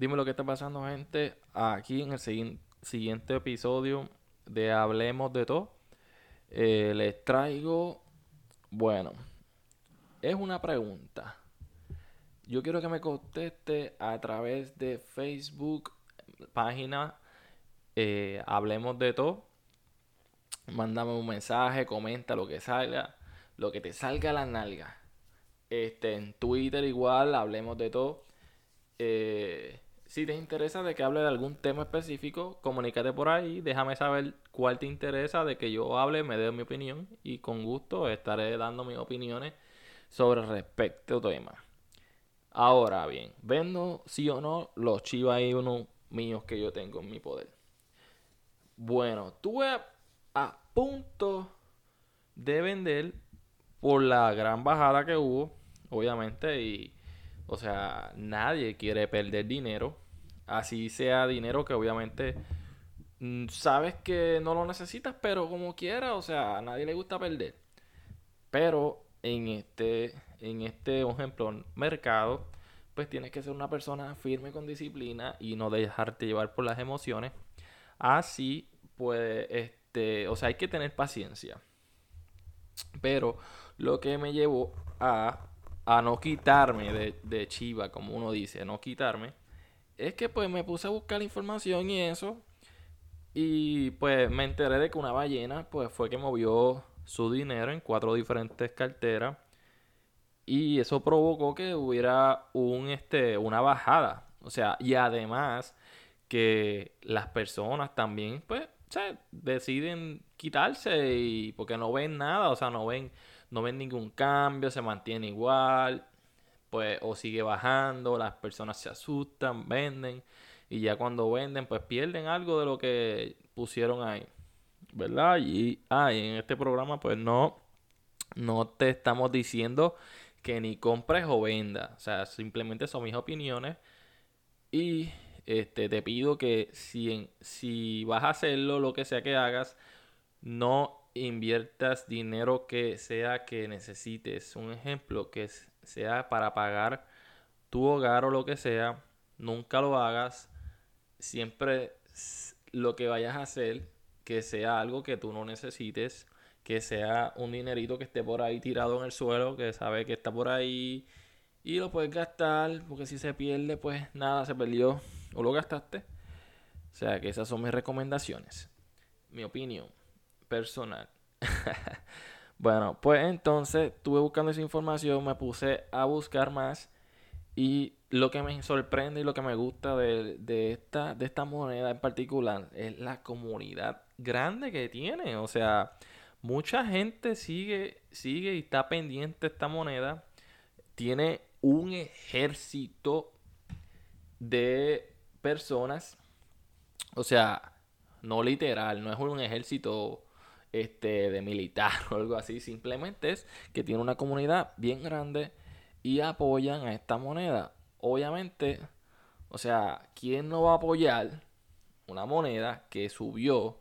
Dime lo que está pasando, gente, aquí en el siguiente episodio de Hablemos de todo. Eh, les traigo, bueno, es una pregunta. Yo quiero que me conteste a través de Facebook, página eh, Hablemos de todo. Mándame un mensaje, comenta lo que salga, lo que te salga a la nalga. Este, en Twitter igual, hablemos de todo. Eh, si te interesa de que hable de algún tema específico, comunícate por ahí, déjame saber cuál te interesa de que yo hable, me dé mi opinión y con gusto estaré dando mis opiniones sobre respecto tema. Ahora bien, vendo sí o no los chivas y unos míos que yo tengo en mi poder. Bueno, tuve a punto de vender por la gran bajada que hubo, obviamente, y o sea, nadie quiere perder dinero. Así sea dinero que obviamente mm, sabes que no lo necesitas, pero como quiera, o sea, a nadie le gusta perder. Pero en este, en este ejemplo, mercado, pues tienes que ser una persona firme con disciplina y no dejarte llevar por las emociones. Así, pues, este, o sea, hay que tener paciencia. Pero lo que me llevó a a no quitarme de, de Chiva, como uno dice, no quitarme, es que pues me puse a buscar información y eso. Y pues me enteré de que una ballena pues fue que movió su dinero en cuatro diferentes carteras. Y eso provocó que hubiera un, este, una bajada. O sea, y además que las personas también pues deciden quitarse y porque no ven nada, o sea, no ven no ven ningún cambio, se mantiene igual, pues o sigue bajando, las personas se asustan, venden y ya cuando venden pues pierden algo de lo que pusieron ahí, ¿verdad? Y, ah, en este programa pues no, no te estamos diciendo que ni compres o vendas, o sea, simplemente son mis opiniones y este, te pido que si, si vas a hacerlo, lo que sea que hagas, no inviertas dinero que sea que necesites. Un ejemplo que sea para pagar tu hogar o lo que sea. Nunca lo hagas. Siempre lo que vayas a hacer que sea algo que tú no necesites. Que sea un dinerito que esté por ahí tirado en el suelo. Que sabe que está por ahí. Y lo puedes gastar. Porque si se pierde, pues nada, se perdió. O lo gastaste. O sea que esas son mis recomendaciones. Mi opinión personal. bueno, pues entonces estuve buscando esa información, me puse a buscar más y lo que me sorprende y lo que me gusta de, esta, de esta moneda en particular es la comunidad grande que tiene. O sea, mucha gente sigue, sigue y está pendiente de esta moneda. Tiene un ejército de personas. O sea, no literal, no es un ejército este, de militar o algo así. Simplemente es que tiene una comunidad bien grande y apoyan a esta moneda. Obviamente, o sea, ¿quién no va a apoyar una moneda que subió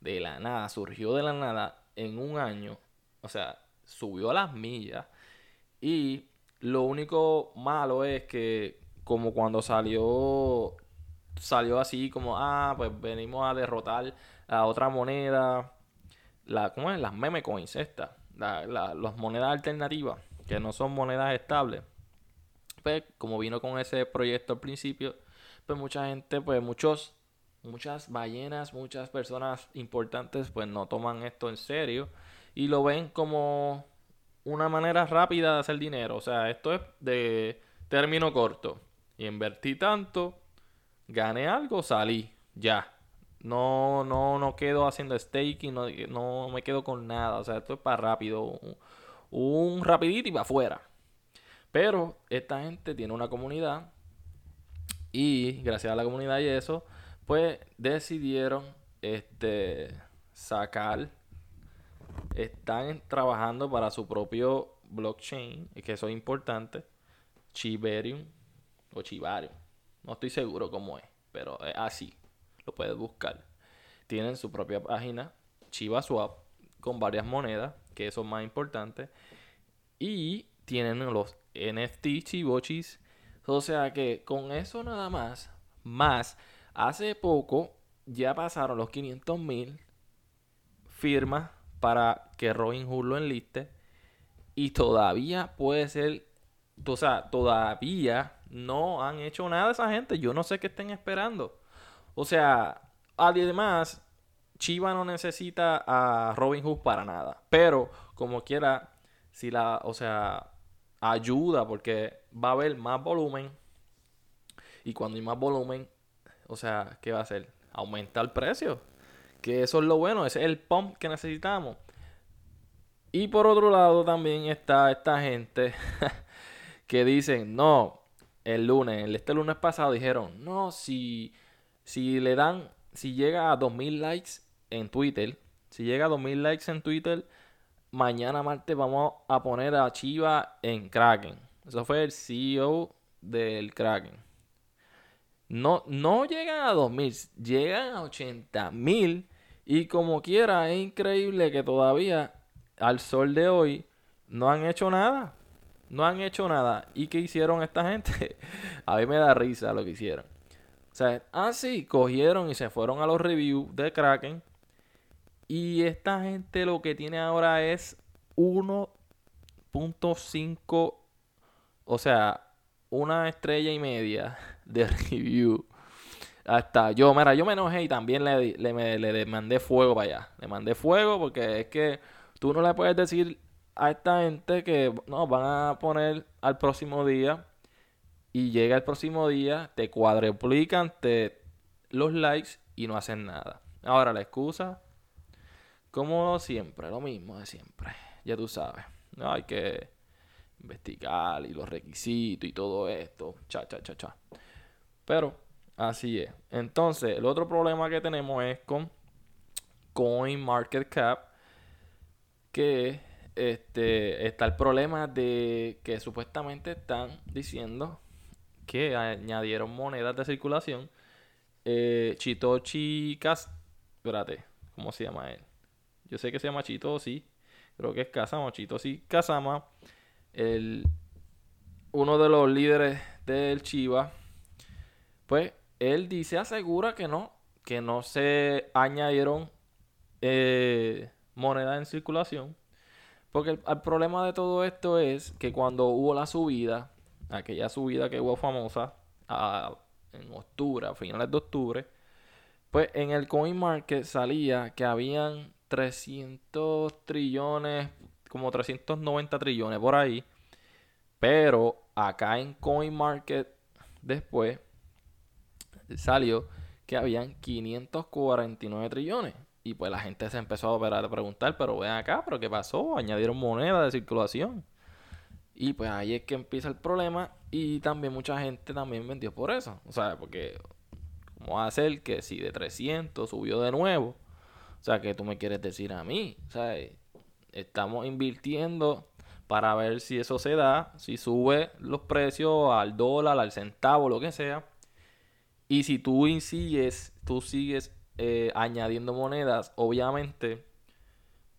de la nada, surgió de la nada en un año? O sea, subió a las millas. Y lo único malo es que como cuando salió salió así como ah pues venimos a derrotar a otra moneda la, ¿cómo es? las meme coins estas, las monedas alternativas, que no son monedas estables. Pues como vino con ese proyecto al principio, pues mucha gente, pues muchos, muchas ballenas, muchas personas importantes, pues no toman esto en serio y lo ven como una manera rápida de hacer dinero. O sea, esto es de término corto. Invertí tanto, gané algo, salí, ya. No, no, no quedo haciendo staking, no, no me quedo con nada. O sea, esto es para rápido. Un, rapidito y para afuera. Pero esta gente tiene una comunidad. Y gracias a la comunidad y eso, pues decidieron este sacar. Están trabajando para su propio blockchain, que eso es importante. Chiberium o Chivarium. No estoy seguro cómo es, pero es así lo puedes buscar. Tienen su propia página, Chiva Swap, con varias monedas, que eso es más importante. Y tienen los NFT chivochis. O sea que con eso nada más, Más, hace poco ya pasaron los 500 mil firmas para que Robin Hood lo enliste. Y todavía puede ser, o sea, todavía no han hecho nada esa gente. Yo no sé qué estén esperando. O sea, además, Chiva no necesita a Robin Hood para nada. Pero, como quiera, si la, o sea, ayuda porque va a haber más volumen. Y cuando hay más volumen, o sea, ¿qué va a hacer? Aumenta el precio. Que eso es lo bueno, ese es el pump que necesitamos. Y por otro lado también está esta gente que dicen, no, el lunes, este lunes pasado dijeron, no, si, si le dan, si llega a 2000 likes en Twitter, si llega a 2000 likes en Twitter, mañana martes vamos a poner a Chiva en Kraken. Eso fue el CEO del Kraken. No, no llegan a 2000, llegan a 80.000 y como quiera es increíble que todavía al sol de hoy no han hecho nada. No han hecho nada. ¿Y qué hicieron esta gente? a mí me da risa lo que hicieron. O sea, así ah, cogieron y se fueron a los reviews de Kraken. Y esta gente lo que tiene ahora es 1.5, o sea, una estrella y media de review. Hasta yo, mira, yo me enojé y también le, le, le mandé fuego para allá. Le mandé fuego porque es que Tú no le puedes decir a esta gente que no, van a poner al próximo día y llega el próximo día, te cuadruplican te, los likes y no hacen nada. Ahora la excusa, como siempre, lo mismo de siempre, ya tú sabes. No hay que investigar y los requisitos y todo esto, cha, cha, cha, cha. Pero así es. Entonces, el otro problema que tenemos es con CoinMarketCap que este, está el problema de que supuestamente están diciendo que añadieron monedas de circulación. Eh, Chitochi. Espérate, ¿cómo se llama él? Yo sé que se llama Chitoshi. Creo que es Kazama. Chitoshi Kazama. El, uno de los líderes del Chiva. Pues él dice, asegura que no. Que no se añadieron... Eh, moneda en circulación. Porque el, problema de todo esto es que cuando hubo la subida, aquella subida que hubo famosa en octubre, a finales de octubre, pues en el coin market salía que habían 300 trillones, como 390 trillones por ahí. Pero acá en coin market después salió que habían 549 trillones. Y pues la gente se empezó a, preguntar, pero ven acá, pero ¿qué pasó? Añadieron moneda de circulación. Y pues ahí es que empieza el problema y también mucha gente también vendió por eso. O sea, porque ¿cómo va a ser que si de 300 subió de nuevo? O sea, que tú me quieres decir a mí. O sea, estamos invirtiendo para ver si eso se da, si sube los precios al dólar, al centavo, lo que sea. Y si tú sigues, tú sigues eh, añadiendo monedas, obviamente,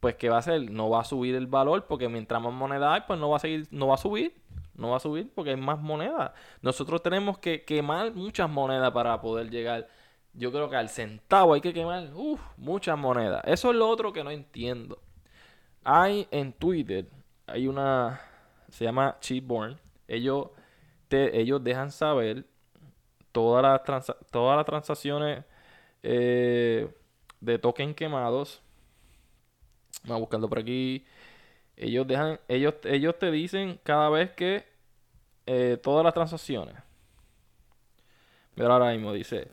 pues ¿qué va a hacer? No va a subir el valor porque mientras más moneda hay, pues no va a seguir, no va a subir. No va a subir porque hay más monedas. Nosotros tenemos que quemar muchas monedas para poder llegar. Yo creo que al centavo hay que quemar muchas monedas. Eso es lo otro que no entiendo. Hay en Twitter, hay una, se llama Cheatborn. Ellos, ellos dejan saber todas las, todas las transacciones eh, de token quemados. Vamos buscando por aquí. Ellos dejan, ellos, ellos te dicen cada vez que eh, todas las transacciones. Pero ahora mismo dice,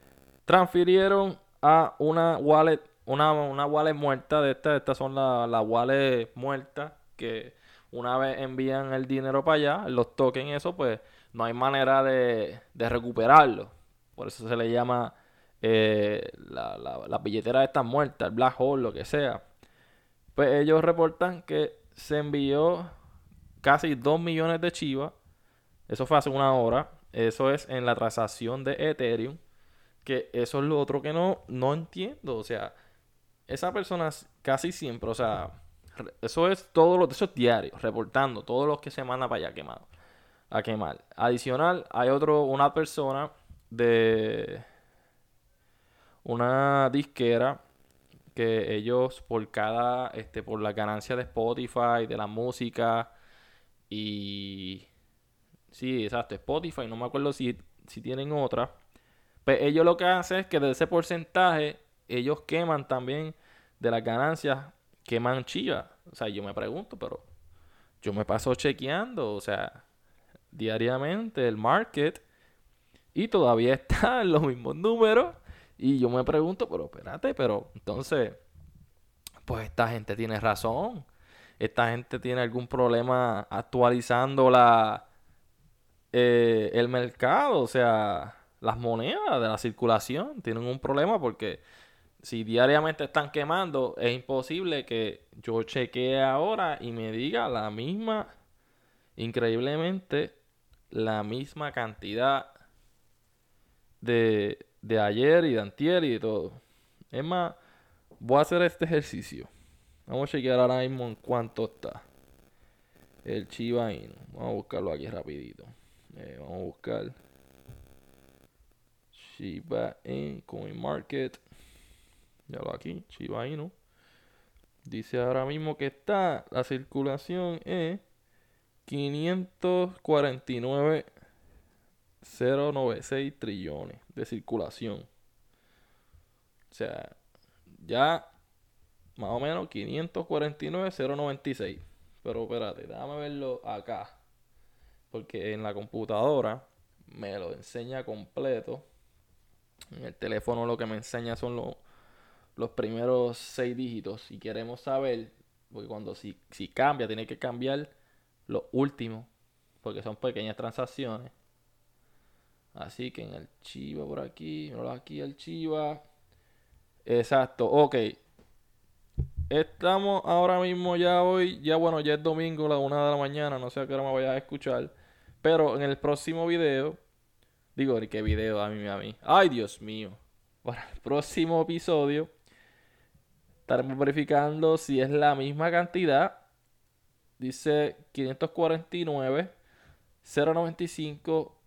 transfirieron a una wallet, una, una wallet muerta de estas, estas son las la wallet muertas que una vez envían el dinero para allá, los tokens, eso pues no hay manera de, de recuperarlo. Por eso se le llama eh, la, la, billetera está muerta, el black hole, lo que sea. Pues ellos reportan que se envió casi 2 millones de chivas. Eso fue hace una hora. Eso es en la transacción de Ethereum. Que eso es lo otro que no, no entiendo. O sea, esa persona casi siempre, o sea, eso es todo lo eso es diario, reportando todos los que se manda para allá quemado, a quemar. Adicional, hay otro, una persona de una disquera que ellos por cada, este, por la ganancia de Spotify, de la música y... Sí, exacto, Spotify, no me acuerdo si, si tienen otra. Pues ellos lo que hacen es que de ese porcentaje, ellos queman también de las ganancias, queman chivas. O sea, yo me pregunto, pero yo me paso chequeando, o sea, diariamente el market y todavía está en los mismos números. Y yo me pregunto, pero espérate, pero entonces, pues esta gente tiene razón. Esta gente tiene algún problema actualizando la, eh, el mercado, o sea, las monedas de la circulación. Tienen un problema porque si diariamente están quemando, es imposible que yo chequee ahora y me diga la misma, increíblemente, la misma cantidad de, de ayer y de antier y de todo. Es más, voy a hacer este ejercicio. Vamos a chequear ahora mismo en cuánto está el Chiba Inu. Vamos a buscarlo aquí rapidito. Eh, vamos a buscar Shiba Inu Coin Market. Ya lo aquí, Shiba Inu. Dice ahora mismo que está la circulación es 549 096 trillones de circulación. O sea, ya más o menos 549 096. Pero espérate, déjame verlo acá. Porque en la computadora me lo enseña completo. En el teléfono lo que me enseña son los, los primeros seis dígitos. Si queremos saber, porque cuando si, si cambia, tiene que cambiar los últimos. Porque son pequeñas transacciones. Así que en el Chiva por aquí, aquí el Chiva. Exacto, ok. Estamos ahora mismo ya hoy, ya bueno, ya es domingo, la una de la mañana, no sé a qué hora me vayas a escuchar. Pero en el próximo video, digo, ¿qué video? A mí, a mí. Ay, Dios mío. Para el próximo episodio, estaremos verificando si es la misma cantidad. Dice 549, 095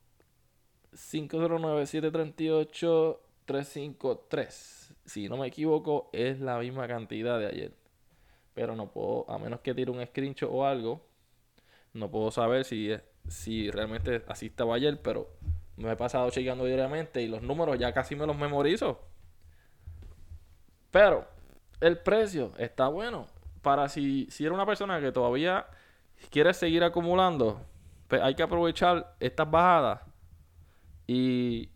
509-738-353. Si no me equivoco, es la misma cantidad de ayer. Pero no puedo, a menos que tire un screenshot o algo, no puedo saber si, si realmente así estaba ayer. Pero me he pasado chequeando diariamente y los números ya casi me los memorizo. Pero el precio está bueno. Para si, si eres una persona que todavía quiere seguir acumulando, pues hay que aprovechar estas bajadas y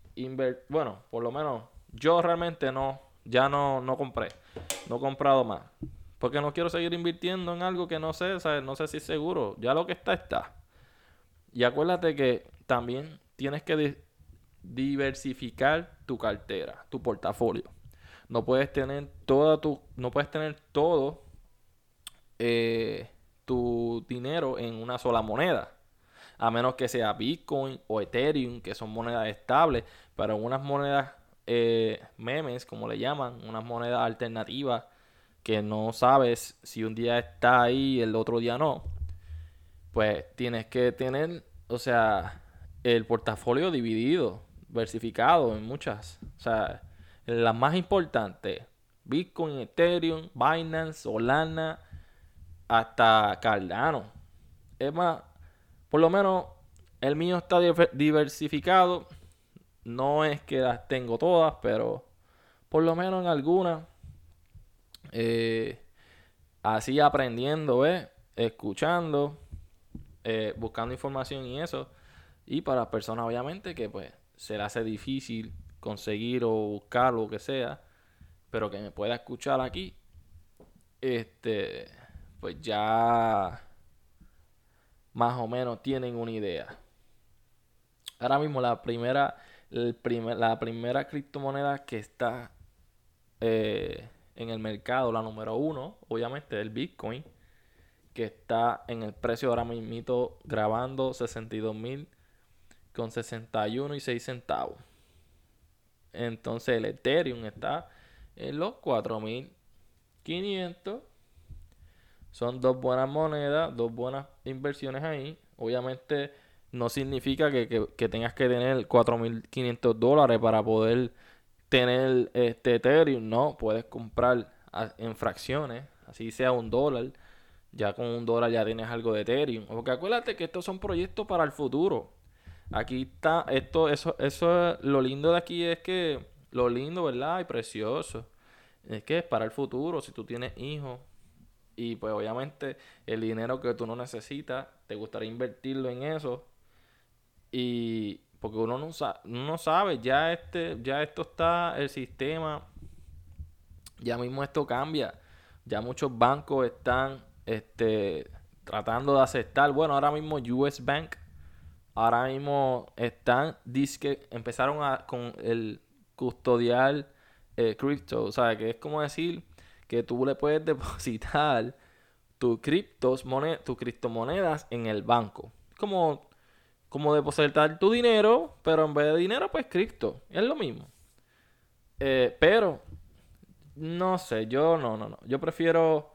bueno, por lo menos yo realmente no, ya no, no compré, no he comprado más. Porque no quiero seguir invirtiendo en algo que no sé, no sé si es seguro. Ya lo que está, está. Y acuérdate que también tienes que diversificar tu cartera, tu portafolio. No puedes tener toda tu, no puedes tener todo eh, tu dinero en una sola moneda a menos que sea Bitcoin o Ethereum, que son monedas estables, pero unas monedas eh, memes, como le llaman, unas monedas alternativas que no sabes si un día está ahí y el otro día no, pues tienes que tener, o sea, el portafolio dividido, versificado en muchas, o sea, las más importantes, Bitcoin, Ethereum, Binance, Solana, hasta Cardano. Es más, por lo menos el mío está diversificado. No es que las tengo todas, pero por lo menos en algunas. Eh, así aprendiendo, escuchando, eh, buscando información y eso. Y para personas obviamente que pues se le hace difícil conseguir o buscar lo que sea, pero que me pueda escuchar aquí, este, pues ya más o menos tienen una idea. Ahora mismo la primera, la primera criptomoneda que está eh, en el mercado, la número uno, obviamente el Bitcoin, que está en el precio ahora mismo grabando 62 mil con 61 y 6 centavos. Entonces el Ethereum está en los 4500 son dos buenas monedas, dos buenas inversiones ahí. Obviamente no significa que, tengas que tener 4.500 dólares para poder tener este Ethereum. No, puedes comprar en fracciones, así sea un dólar. Ya con un dólar ya tienes algo de Ethereum. Porque acuérdate que estos son proyectos para el futuro. Aquí está, esto, eso, eso, lo lindo de aquí es que, lo lindo, ¿verdad? Y precioso. Es que es para el futuro, si tú tienes hijos, y pues obviamente el dinero que tú no necesitas, te gustaría invertirlo en eso. Y porque uno no, sabe, no sabe, ya este, ya esto está, el sistema, ya mismo esto cambia. Ya muchos bancos están este, tratando de aceptar. Bueno, ahora mismo US Bank, ahora mismo están, disque, empezaron a, con el custodial eh, crypto. O sea, que es como decir que tú le puedes depositar tus criptos, tus criptomonedas en el banco. Como, como depositar tu dinero, pero en vez de dinero, pues cripto. Es lo mismo. Eh, pero, no sé, yo no, no, no. Yo prefiero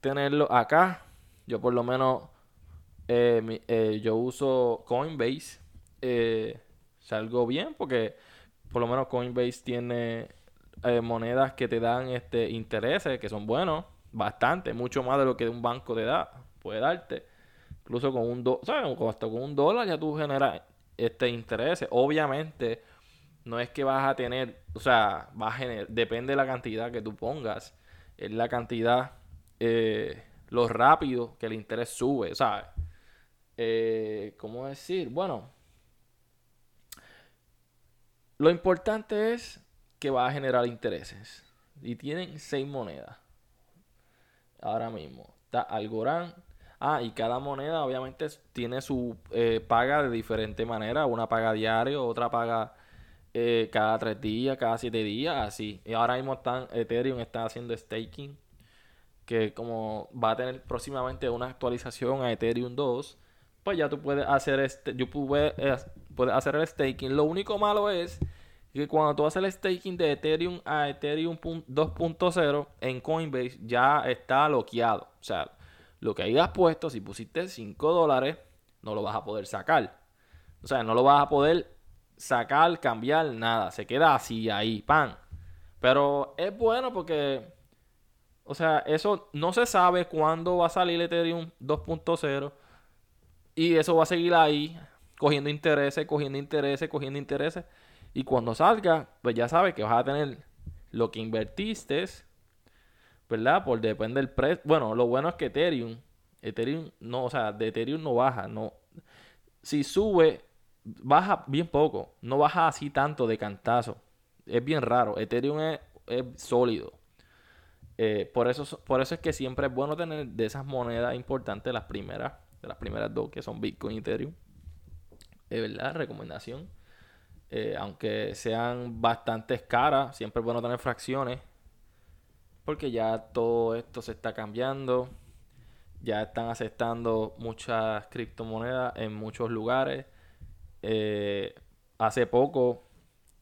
tenerlo acá. Yo por lo menos, eh, eh, yo uso Coinbase. salgo bien porque por lo menos Coinbase tiene eh, monedas que te dan este intereses que son buenos, bastante, mucho más de lo que un banco te da, puede darte. Incluso con un dólar. Hasta con un dólar ya tú generas este intereses. Obviamente, no es que vas a tener, o sea, va a generar, depende de la cantidad que tú pongas, es la cantidad, eh, lo rápido que el interés sube, ¿sabes? Eh, ¿Cómo decir? Bueno, lo importante es que va a generar intereses. Y tienen seis monedas. Ahora mismo. Está Algorand. Ah, y cada moneda obviamente tiene su eh, paga de diferente manera. Una paga diario, otra paga eh, cada tres días, cada siete días, así. Y ahora mismo están, Ethereum está haciendo staking. Que como va a tener próximamente una actualización a Ethereum 2, pues ya tú puedes hacer este, yo puedes, eh, puedes hacer el staking. Lo único malo es que cuando tú haces el staking de Ethereum a Ethereum 2.0 en Coinbase ya está bloqueado. O sea, lo que hayas puesto, si pusiste 5 dólares, no lo vas a poder sacar. O sea, no lo vas a poder sacar, cambiar, nada. Se queda así ahí, pan. Pero es bueno porque, o sea, eso no se sabe cuándo va a salir Ethereum 2.0. Y eso va a seguir ahí, cogiendo intereses, cogiendo intereses, cogiendo intereses. Y cuando salga, pues ya sabes que vas a tener lo que invertiste, ¿verdad? Por depende del precio. Bueno, lo bueno es que Ethereum, Ethereum no, o sea, de Ethereum no baja, no. Si sube, baja bien poco, no baja así tanto de cantazo. Es bien raro. Ethereum es, sólido. Eh, por, eso, por eso es que siempre es bueno tener de esas monedas importantes, las primeras, de las primeras dos que son Bitcoin y Ethereum. Es verdad, recomendación. Eh, aunque sean bastante caras, siempre es bueno tener fracciones. Porque ya todo esto se está cambiando. Ya están aceptando muchas criptomonedas en muchos lugares. Eh, hace poco,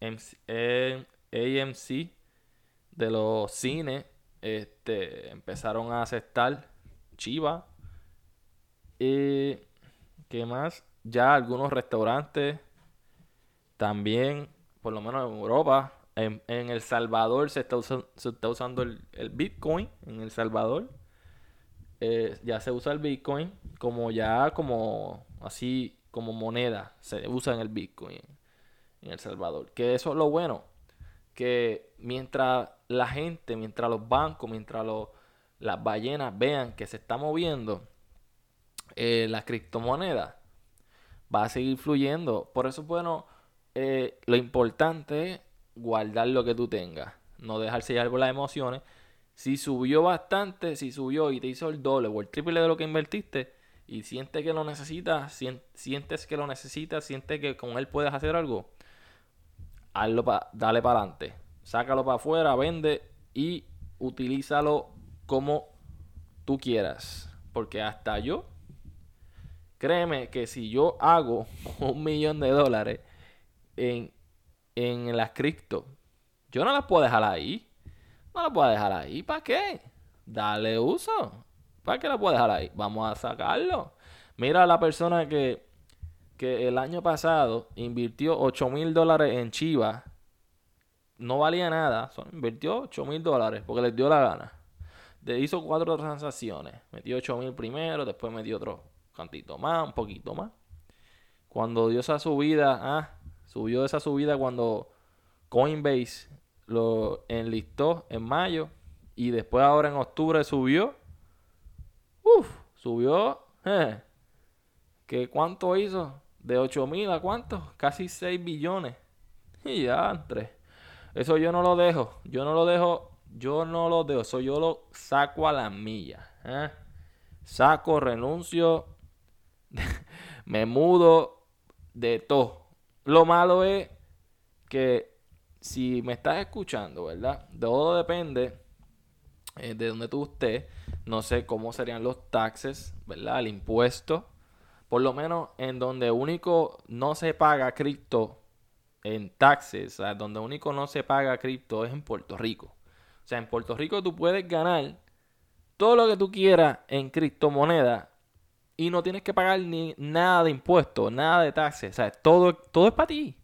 en, AMC de los cines este, empezaron a aceptar Chiva. Y, ¿Qué más? Ya algunos restaurantes también, por lo menos en Europa, en, El Salvador se está, se está usando el, Bitcoin. En El Salvador eh, ya se usa el Bitcoin como ya como así como moneda. Se usa en el Bitcoin en El Salvador. Que eso es lo bueno. Que mientras la gente, mientras los bancos, mientras los, las ballenas vean que se está moviendo eh, la criptomoneda, va a seguir fluyendo. Por eso es bueno eh, lo importante es guardar lo que tú tengas, no dejarse llevar por las emociones. Si subió bastante, si subió y te hizo el doble o el triple de lo que invertiste y sientes que lo necesitas, sientes que lo necesitas, sientes que con él puedes hacer algo, hazlo dale para adelante. Sácalo para afuera, vende y utilízalo como tú quieras. Porque hasta yo, créeme que si yo hago un millón de dólares, en, en las cripto. Yo no las puedo dejar ahí. No las puedo dejar ahí. ¿Para qué? Dale uso. ¿Para qué la puedo dejar ahí? Vamos a sacarlo. Mira la persona que, que el año pasado invirtió 8 mil dólares en Chivas. No valía nada. invirtió 8 mil dólares porque les dio la gana. De, hizo cuatro transacciones. Metió 8 mil primero, después metió otro cantito más, un poquito más. Cuando dio esa subida, ah, subió esa subida cuando Coinbase lo enlistó en mayo y después ahora en octubre subió. Uf, subió. ¿Qué cuánto hizo? De 8 mil a cuánto? Casi 6 billones. Y ya, entre. Eso yo no lo dejo. Yo no lo dejo. Yo no lo dejo. Eso yo lo saco a la milla. ¿eh? Saco, renuncio. me mudo de todo. Lo malo es que si me estás escuchando, ¿verdad? Todo depende eh, de donde tú estés. No sé cómo serían los taxes, ¿verdad? El impuesto. Por lo menos en donde único no se paga cripto en taxes, o sea, donde único no se paga cripto es en Puerto Rico. O sea, en Puerto Rico tú puedes ganar todo lo que tú quieras en criptomoneda y no tienes que pagar ni nada de impuestos, nada de taxes. O sea, todo, todo es para ti.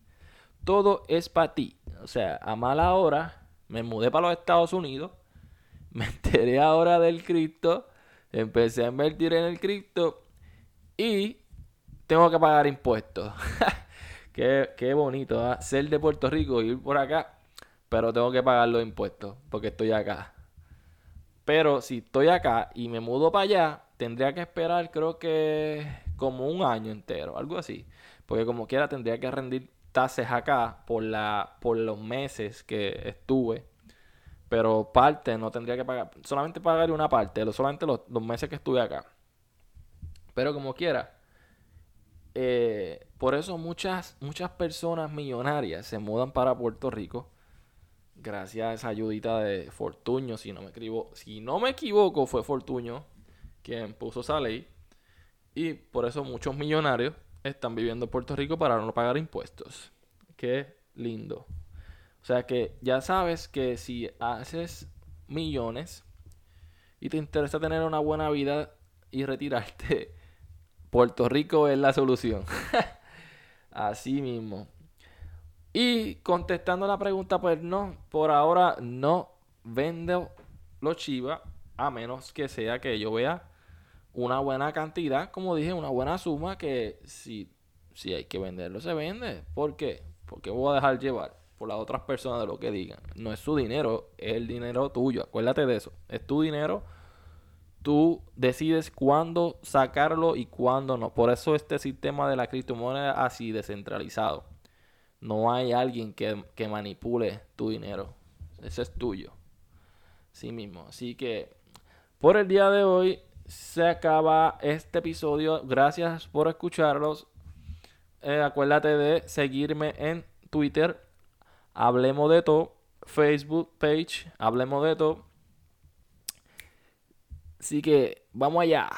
Todo es para ti. O sea, a mala hora me mudé para los Estados Unidos, me enteré ahora del cripto, empecé a invertir en el cripto y tengo que pagar impuestos. qué, qué, bonito, ¿ah? ser de Puerto Rico y ir por acá, pero tengo que pagar los impuestos porque estoy acá. Pero si estoy acá y me mudo para allá, tendría que esperar creo que como un año entero, algo así. Porque como quiera tendría que rendir tasas acá por, la, por los meses que estuve. Pero parte no tendría que pagar. Solamente pagaría una parte, solamente los, los meses que estuve acá. Pero como quiera. Eh, por eso muchas, muchas personas millonarias se mudan para Puerto Rico. Gracias a esa ayudita de Fortuño. Si no me equivoco, si no me equivoco fue Fortuño quien puso esa ley. Y por eso muchos millonarios están viviendo en Puerto Rico para no pagar impuestos. Qué lindo. O sea que ya sabes que si haces millones y te interesa tener una buena vida y retirarte, Puerto Rico es la solución. Así mismo. Y contestando la pregunta, pues no, por ahora no vendo los chivas, a menos que sea que yo vea una buena cantidad, como dije, una buena suma que si, si hay que venderlo, se vende. ¿Por qué? Porque voy a dejar llevar por las otras personas de lo que digan. No es su dinero, es el dinero tuyo. Acuérdate de eso. Es tu dinero tú decides cuándo sacarlo y cuándo no. Por eso este sistema de la criptomoneda así descentralizado. No hay alguien que, que manipule tu dinero. Ese es tuyo. Sí mismo. Así que por el día de hoy se acaba este episodio. Gracias por escucharlos. Eh, acuérdate de seguirme en Twitter. Hablemos de todo. Facebook page. Hablemos de todo. Así que vamos allá.